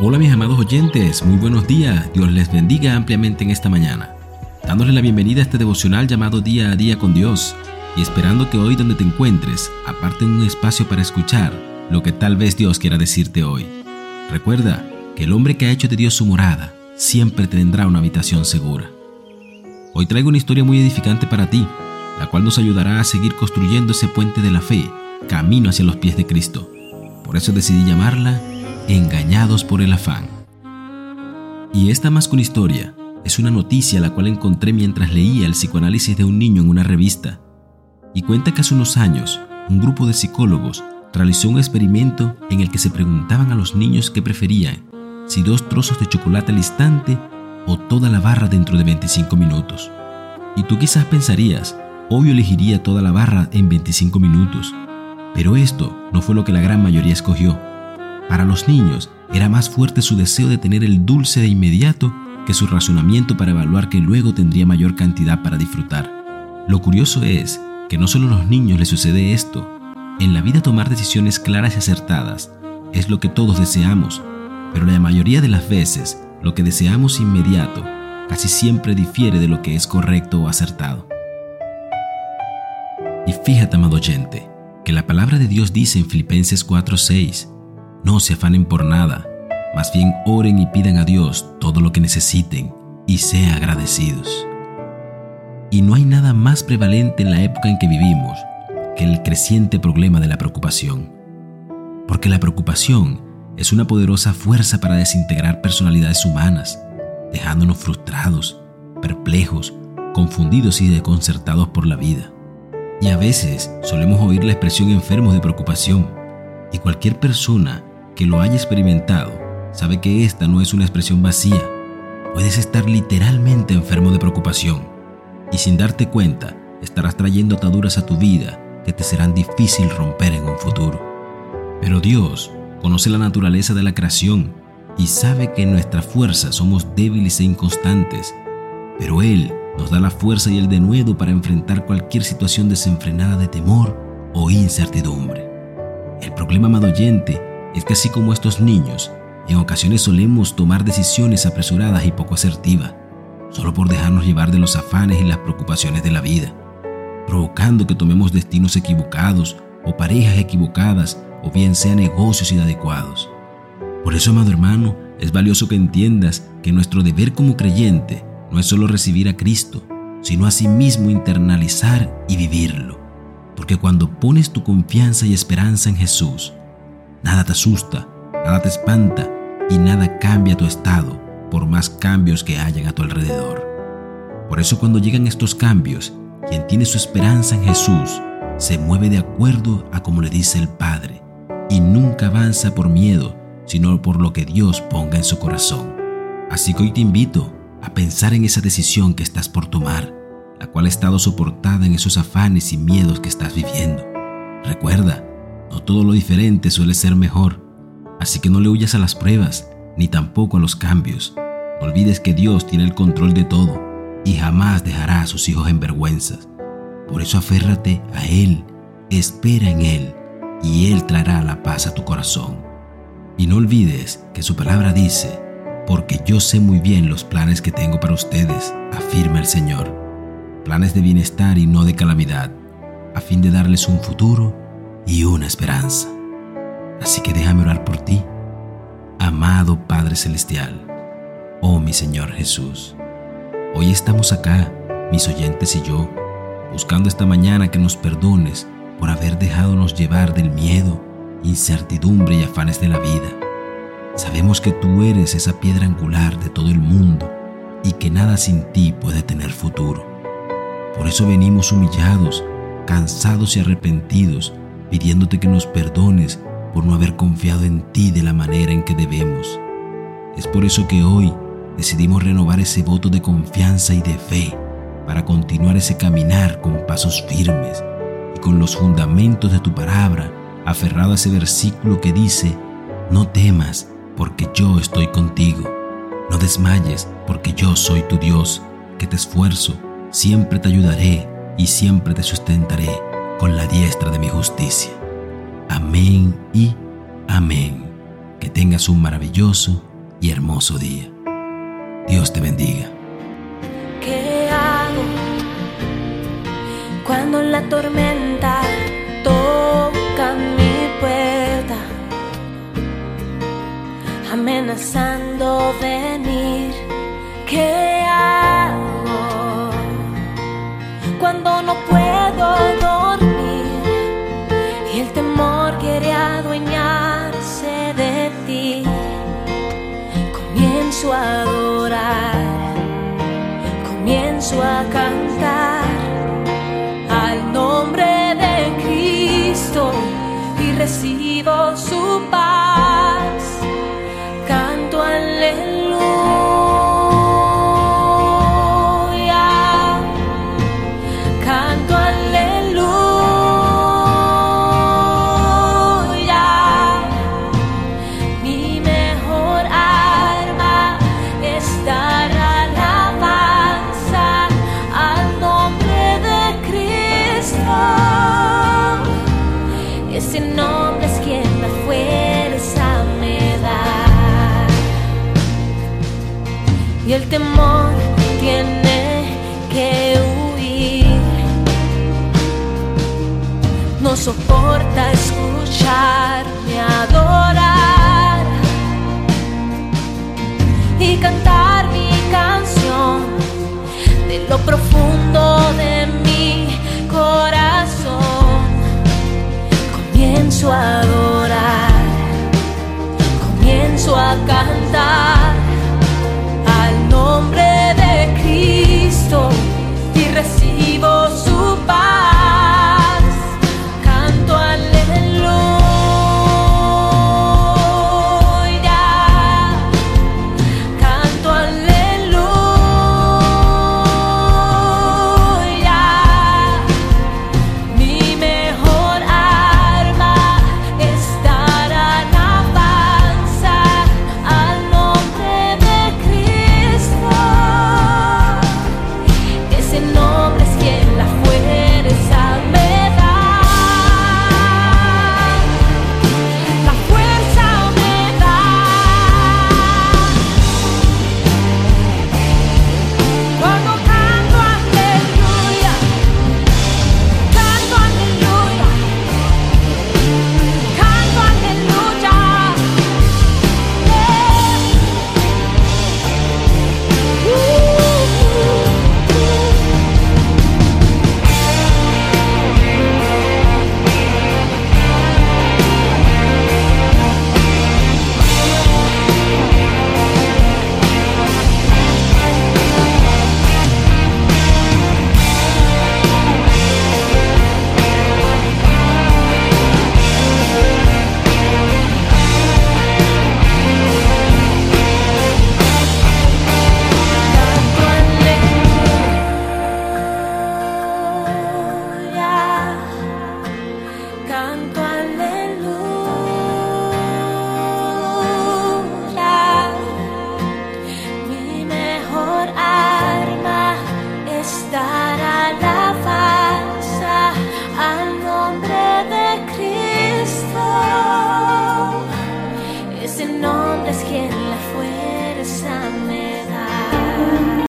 Hola mis amados oyentes, muy buenos días, Dios les bendiga ampliamente en esta mañana, dándoles la bienvenida a este devocional llamado Día a Día con Dios y esperando que hoy donde te encuentres aparten un espacio para escuchar lo que tal vez Dios quiera decirte hoy. Recuerda que el hombre que ha hecho de Dios su morada siempre tendrá una habitación segura. Hoy traigo una historia muy edificante para ti, la cual nos ayudará a seguir construyendo ese puente de la fe, camino hacia los pies de Cristo. Por eso decidí llamarla engañados por el afán. Y esta más que una historia, es una noticia la cual encontré mientras leía el psicoanálisis de un niño en una revista. Y cuenta que hace unos años, un grupo de psicólogos realizó un experimento en el que se preguntaban a los niños qué preferían, si dos trozos de chocolate al instante o toda la barra dentro de 25 minutos. Y tú quizás pensarías, obvio elegiría toda la barra en 25 minutos, pero esto no fue lo que la gran mayoría escogió. Para los niños era más fuerte su deseo de tener el dulce de inmediato que su razonamiento para evaluar que luego tendría mayor cantidad para disfrutar. Lo curioso es que no solo a los niños les sucede esto. En la vida tomar decisiones claras y acertadas es lo que todos deseamos, pero la mayoría de las veces lo que deseamos inmediato casi siempre difiere de lo que es correcto o acertado. Y fíjate, amado oyente, que la palabra de Dios dice en Filipenses 4:6, no se afanen por nada, más bien oren y pidan a Dios todo lo que necesiten y sean agradecidos. Y no hay nada más prevalente en la época en que vivimos que el creciente problema de la preocupación. Porque la preocupación es una poderosa fuerza para desintegrar personalidades humanas, dejándonos frustrados, perplejos, confundidos y desconcertados por la vida. Y a veces solemos oír la expresión enfermos de preocupación, y cualquier persona que lo haya experimentado sabe que esta no es una expresión vacía. Puedes estar literalmente enfermo de preocupación y sin darte cuenta estarás trayendo ataduras a tu vida que te serán difícil romper en un futuro. Pero Dios conoce la naturaleza de la creación y sabe que en nuestra fuerza somos débiles e inconstantes, pero Él nos da la fuerza y el denuedo para enfrentar cualquier situación desenfrenada de temor o incertidumbre. El problema, amado oyente, es que así como estos niños, en ocasiones solemos tomar decisiones apresuradas y poco asertivas, solo por dejarnos llevar de los afanes y las preocupaciones de la vida, provocando que tomemos destinos equivocados o parejas equivocadas o bien sean negocios inadecuados. Por eso, amado hermano, es valioso que entiendas que nuestro deber como creyente no es solo recibir a Cristo, sino asimismo internalizar y vivirlo. Porque cuando pones tu confianza y esperanza en Jesús, Nada te asusta, nada te espanta y nada cambia tu estado por más cambios que hayan a tu alrededor. Por eso cuando llegan estos cambios, quien tiene su esperanza en Jesús se mueve de acuerdo a como le dice el Padre y nunca avanza por miedo, sino por lo que Dios ponga en su corazón. Así que hoy te invito a pensar en esa decisión que estás por tomar, la cual ha estado soportada en esos afanes y miedos que estás viviendo. Recuerda, no todo lo diferente suele ser mejor, así que no le huyas a las pruebas, ni tampoco a los cambios. No olvides que Dios tiene el control de todo y jamás dejará a sus hijos en vergüenzas. Por eso aférrate a Él, espera en Él, y Él traerá la paz a tu corazón. Y no olvides que su palabra dice, porque yo sé muy bien los planes que tengo para ustedes, afirma el Señor. Planes de bienestar y no de calamidad, a fin de darles un futuro y una esperanza. Así que déjame orar por ti, amado Padre Celestial, oh mi Señor Jesús. Hoy estamos acá, mis oyentes y yo, buscando esta mañana que nos perdones por haber dejado llevar del miedo, incertidumbre y afanes de la vida. Sabemos que tú eres esa piedra angular de todo el mundo y que nada sin ti puede tener futuro. Por eso venimos humillados, cansados y arrepentidos pidiéndote que nos perdones por no haber confiado en ti de la manera en que debemos. Es por eso que hoy decidimos renovar ese voto de confianza y de fe para continuar ese caminar con pasos firmes y con los fundamentos de tu palabra, aferrado a ese versículo que dice, no temas porque yo estoy contigo, no desmayes porque yo soy tu Dios, que te esfuerzo, siempre te ayudaré y siempre te sustentaré con la diestra de mi justicia. Amén y amén. Que tengas un maravilloso y hermoso día. Dios te bendiga. ¿Qué hago cuando la tormenta toca mi puerta? Amenazando venir. Quiere adueñarse de ti? Comienzo a adorar, comienzo a cantar y el temor tiene que huir. No soporta escucharme adorar y cantar mi canción de lo profundo.